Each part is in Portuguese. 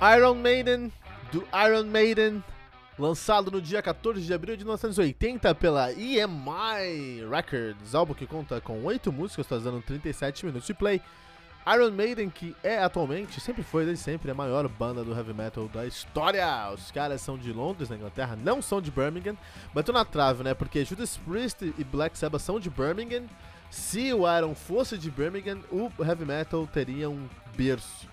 Iron Maiden, do Iron Maiden, lançado no dia 14 de abril de 1980 pela EMI Records, álbum que conta com 8 músicas, trazendo 37 minutos de play. Iron Maiden, que é atualmente, sempre foi desde sempre, a maior banda do heavy metal da história. Os caras são de Londres, na Inglaterra, não são de Birmingham. Bateu na trave, né? Porque Judas Priest e Black Sabbath são de Birmingham. Se o Iron fosse de Birmingham, o heavy metal teria um berço,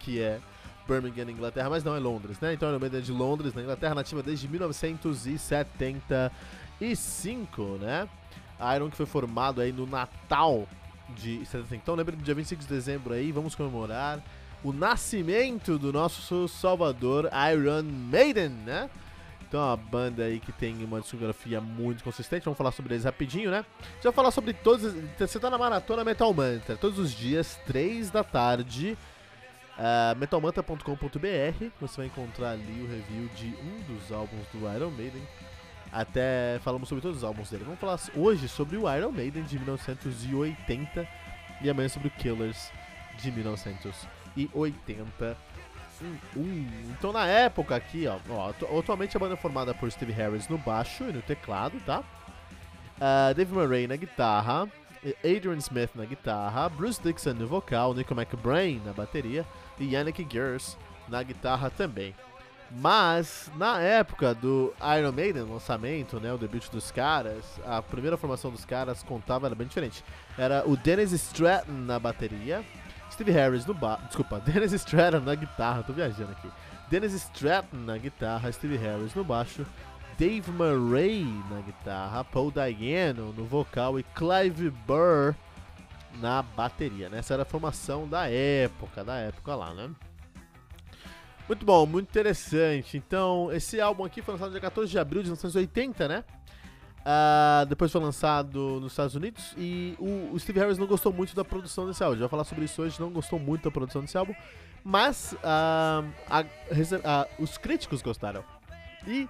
que é Birmingham, Inglaterra, mas não é Londres, né? Então é de Londres, na Inglaterra, nativa desde 1975, né? Iron que foi formado aí no Natal de 75. Então lembra do dia 25 de dezembro aí, vamos comemorar o nascimento do nosso Salvador Iron Maiden, né? Então é uma banda aí que tem uma discografia muito consistente, vamos falar sobre eles rapidinho, né? Já falar sobre todos, você tá na maratona Metal Mantra, todos os dias, 3 da tarde, Uh, metalmanta.com.br você vai encontrar ali o review de um dos álbuns do Iron Maiden. Até falamos sobre todos os álbuns dele. Vamos falar hoje sobre o Iron Maiden de 1980 e amanhã sobre o Killers de 1981. Então na época aqui, ó, ó, atualmente a banda é formada por Steve Harris no baixo e no teclado, tá? Uh, Dave Murray na guitarra, Adrian Smith na guitarra, Bruce Dixon no vocal, Nico McBrain na bateria e Yannick Gers na guitarra também. Mas na época do Iron Maiden, lançamento, né, o debut dos caras, a primeira formação dos caras contava era bem diferente. Era o Dennis Stratton na bateria, Steve Harris no baixo, desculpa, Dennis Stratton na guitarra, tô viajando aqui. Dennis Stratton na guitarra, Steve Harris no baixo, Dave Murray na guitarra, Paul Dayano no vocal e Clive Burr na bateria. Né? Essa era a formação da época, da época lá, né? Muito bom, muito interessante. Então, esse álbum aqui foi lançado dia 14 de abril de 1980, né? Uh, depois foi lançado nos Estados Unidos e o, o, Steve Harris não gostou muito da produção desse álbum. Já vai falar sobre isso hoje, não gostou muito da produção desse álbum, mas uh, a, a, os críticos gostaram. E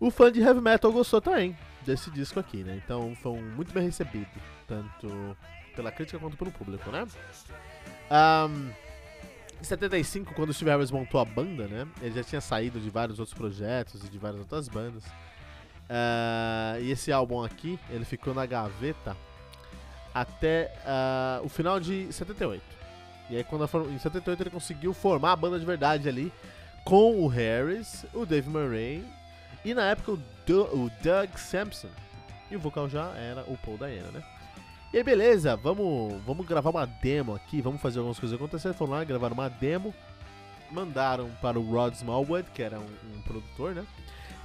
o fã de heavy metal gostou também desse disco aqui, né? Então foi muito bem recebido, tanto pela crítica quanto pelo público, né? Um, em 75, quando o Steve Harris montou a banda, né? Ele já tinha saído de vários outros projetos e de várias outras bandas. Uh, e esse álbum aqui, ele ficou na gaveta até uh, o final de 78. E aí, quando em 78, ele conseguiu formar a banda de verdade ali com o Harris, o Dave Murray e na época o, o Doug Sampson. E o vocal já era o Paul Diana, né? E aí, beleza, vamos, vamos gravar uma demo aqui, vamos fazer algumas coisas acontecer. Foram lá, gravaram uma demo, mandaram para o Rod Smallwood, que era um, um produtor, né?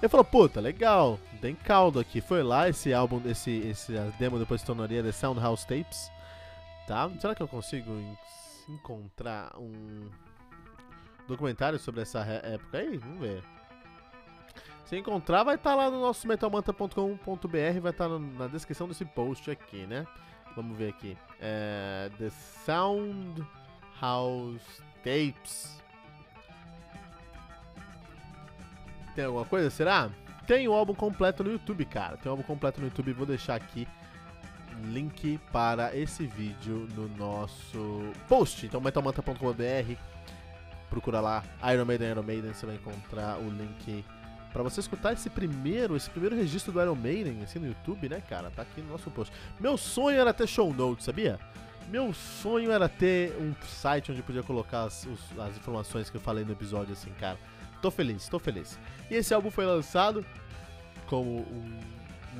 Ele falou, puta, legal, tem caldo aqui. Foi lá, esse álbum, esse, esse demo depois se tornaria The Soundhouse Tapes, tá? Será que eu consigo encontrar um documentário sobre essa época aí? Vamos ver. Se encontrar, vai estar tá lá no nosso metalmanta.com.br, vai estar tá na descrição desse post aqui, né? Vamos ver aqui. É, The Sound House Tapes. Tem alguma coisa, será? Tem o álbum completo no YouTube, cara. Tem o álbum completo no YouTube, vou deixar aqui link para esse vídeo no nosso post. Então, metalmanta.com.br, procura lá Iron Maiden, Iron Maiden, você vai encontrar o link para você escutar esse primeiro, esse primeiro registro do Iron Maiden, assim, no YouTube, né, cara? Tá aqui no nosso post. Meu sonho era ter show notes, sabia? Meu sonho era ter um site onde eu podia colocar as, os, as informações que eu falei no episódio, assim, cara. Tô feliz, tô feliz. E esse álbum foi lançado como um,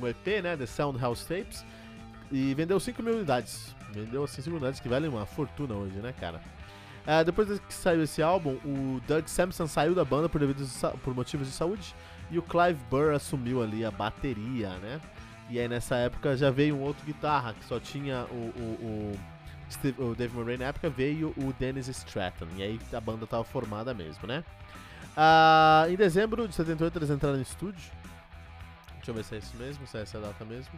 um EP, né, The Soundhouse Tapes, E vendeu 5 mil unidades. Vendeu assim 5 mil unidades que valem uma fortuna hoje, né, cara? Uh, depois que saiu esse álbum, o Doug Sampson saiu da banda por, por motivos de saúde e o Clive Burr assumiu ali a bateria, né? E aí nessa época já veio um outro guitarra que só tinha o, o, o, Steve, o Dave Murray na época, veio o Dennis Stratton. E aí a banda tava formada mesmo, né? Uh, em dezembro de 78 eles entraram no estúdio. Deixa eu ver se é isso mesmo, se é essa data mesmo.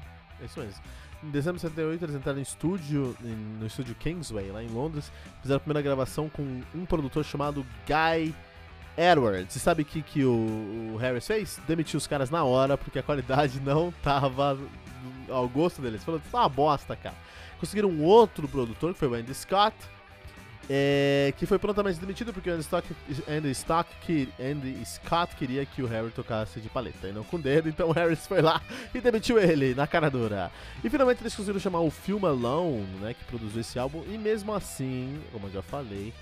Isso mesmo. Em dezembro de 78 eles entraram em estúdio, no estúdio Kingsway, lá em Londres. Fizeram a primeira gravação com um produtor chamado Guy Edwards. Você sabe o que, que o, o Harris fez? Demitiu os caras na hora, porque a qualidade não tava ao gosto deles. Falou, tá uma bosta, cara. Conseguiram um outro produtor, que foi o Andy Scott, é, que foi prontamente demitido porque o Andy, Stock, Andy, Stock, Andy Scott queria que o Harry tocasse de paleta e não com dedo, então o Harris foi lá e demitiu ele na cara dura. E finalmente eles conseguiram chamar o Film Alone, né, que produziu esse álbum, e mesmo assim, como eu já falei,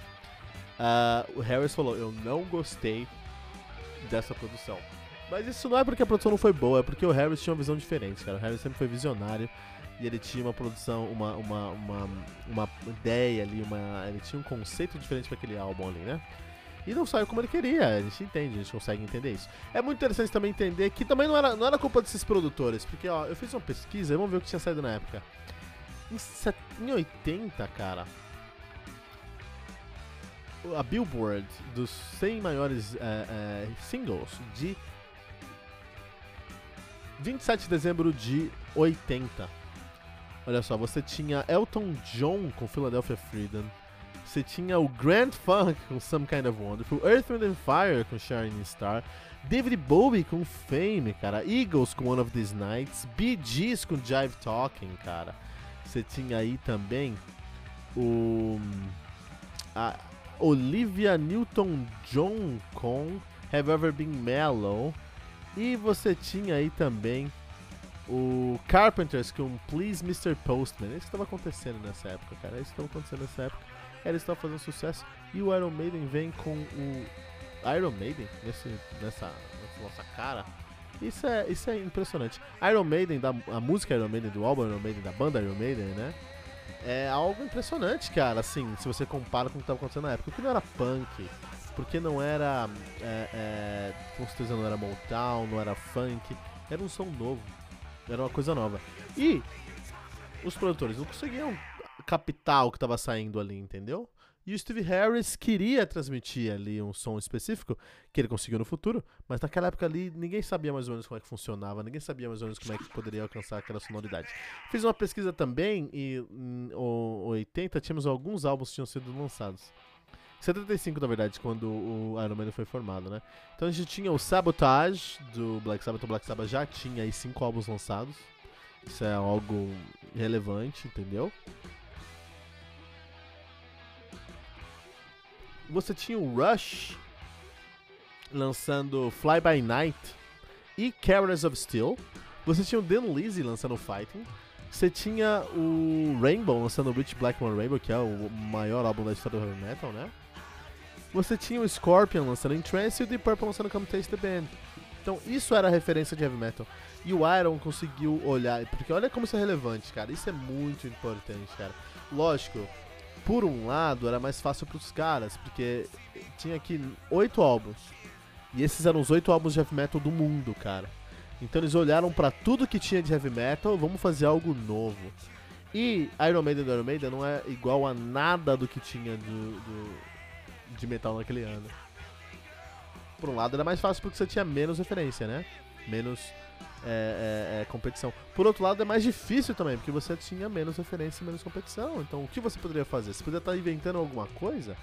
uh, o Harris falou: Eu não gostei dessa produção. Mas isso não é porque a produção não foi boa, é porque o Harris tinha uma visão diferente, cara. O Harris sempre foi visionário e ele tinha uma produção, uma, uma, uma, uma ideia ali, uma, ele tinha um conceito diferente para aquele álbum ali, né? E não saiu como ele queria, a gente entende, a gente consegue entender isso. É muito interessante também entender que também não era, não era culpa desses produtores, porque ó, eu fiz uma pesquisa, vamos ver o que tinha saído na época. Em, set, em 80, cara, a Billboard dos 100 maiores é, é, singles de 27 de dezembro de 80 Olha só, você tinha Elton John com Philadelphia Freedom. Você tinha o Grand Funk com Some Kind of Wonderful, Earth, Wind and Fire com Shining Star, David Bowie com Fame, cara, Eagles com One of These Nights, Bee Gees com Jive Talking, cara. Você tinha aí também o a Olivia Newton-John com Have Ever Been Mellow. E você tinha aí também o Carpenters com Please Mr. Postman. É isso que estava acontecendo nessa época, cara. É isso que estava acontecendo nessa época. Eles estavam fazendo sucesso. E o Iron Maiden vem com o. Iron Maiden nesse, nessa, nessa nossa cara. Isso é, isso é impressionante. Iron Maiden, da, a música Iron Maiden, do álbum Iron Maiden, da banda Iron Maiden, né? É algo impressionante, cara, assim, se você compara com o que estava acontecendo na época. Porque não era punk, porque não era. É, é, com certeza não era Motown, não era funk. Era um som novo. Era uma coisa nova. E os produtores não conseguiam captar o que estava saindo ali, entendeu? E o Steve Harris queria transmitir ali um som específico, que ele conseguiu no futuro, mas naquela época ali ninguém sabia mais ou menos como é que funcionava, ninguém sabia mais ou menos como é que poderia alcançar aquela sonoridade. Fiz uma pesquisa também e em 80 tínhamos alguns álbuns que tinham sido lançados. 75, na verdade, quando o Iron Man foi formado, né? Então a gente tinha o Sabotage do Black Sabbath. O Black Sabbath já tinha aí cinco álbuns lançados. Isso é algo relevante, entendeu? Você tinha o Rush lançando Fly By Night e Carriers of Steel. Você tinha o Dan Lizzy lançando Fighting. Você tinha o Rainbow lançando Rich Blackmore Rainbow, que é o maior álbum da história do heavy metal, né? Você tinha o Scorpion lançando Trance e o Deep Purple lançando Come Taste the Band. Então isso era a referência de heavy metal. E o Iron conseguiu olhar, porque olha como isso é relevante, cara. Isso é muito importante, cara. Lógico, por um lado era mais fácil para os caras, porque tinha aqui oito álbuns. E esses eram os oito álbuns de heavy metal do mundo, cara. Então eles olharam para tudo que tinha de heavy metal, vamos fazer algo novo. E Iron Maiden do Iron Maiden não é igual a nada do que tinha do, do de metal naquele ano. Por um lado era mais fácil porque você tinha menos referência, né? Menos é, é, é, competição. Por outro lado é mais difícil também, porque você tinha menos referência e menos competição. Então o que você poderia fazer? Você poderia estar inventando alguma coisa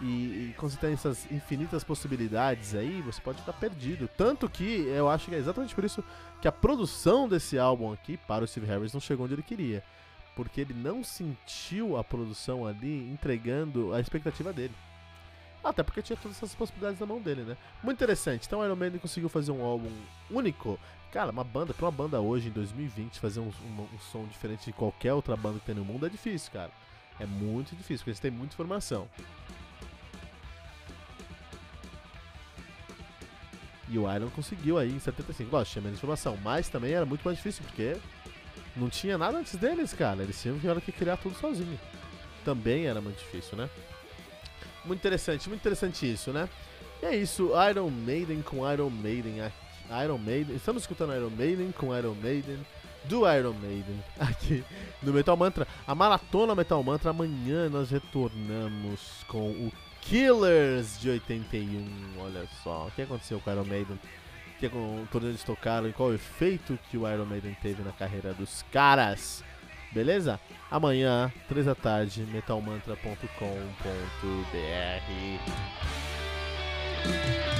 e, e quando você tem essas infinitas possibilidades aí, você pode estar perdido. Tanto que eu acho que é exatamente por isso que a produção desse álbum aqui para o Steve Harris não chegou onde ele queria. Porque ele não sentiu a produção ali entregando a expectativa dele. Até porque tinha todas essas possibilidades na mão dele, né? Muito interessante. Então o Iron Maiden conseguiu fazer um álbum único. Cara, uma banda, pra uma banda hoje, em 2020, fazer um, um, um, som diferente de qualquer outra banda que tem no mundo é difícil, cara. É muito difícil, porque eles têm muita informação. E o Iron conseguiu aí em 75. Lógico, tinha menos informação, mas também era muito mais difícil, porque Não tinha nada antes deles, cara. Eles tiveram que criar tudo sozinho. Também era muito difícil, né? Muito interessante, muito interessante isso, né? E é isso, Iron Maiden com Iron Maiden. Iron Maiden. Estamos escutando Iron Maiden com Iron Maiden do Iron Maiden aqui no Metal Mantra. A maratona Metal Mantra. Amanhã nós retornamos com o Killers de 81. Olha só, o que aconteceu com o Iron Maiden? Que, quando eles tocaram e qual o efeito que o Iron Maiden teve na carreira dos caras. Beleza? Amanhã, 3 da tarde, metalmantra.com.br.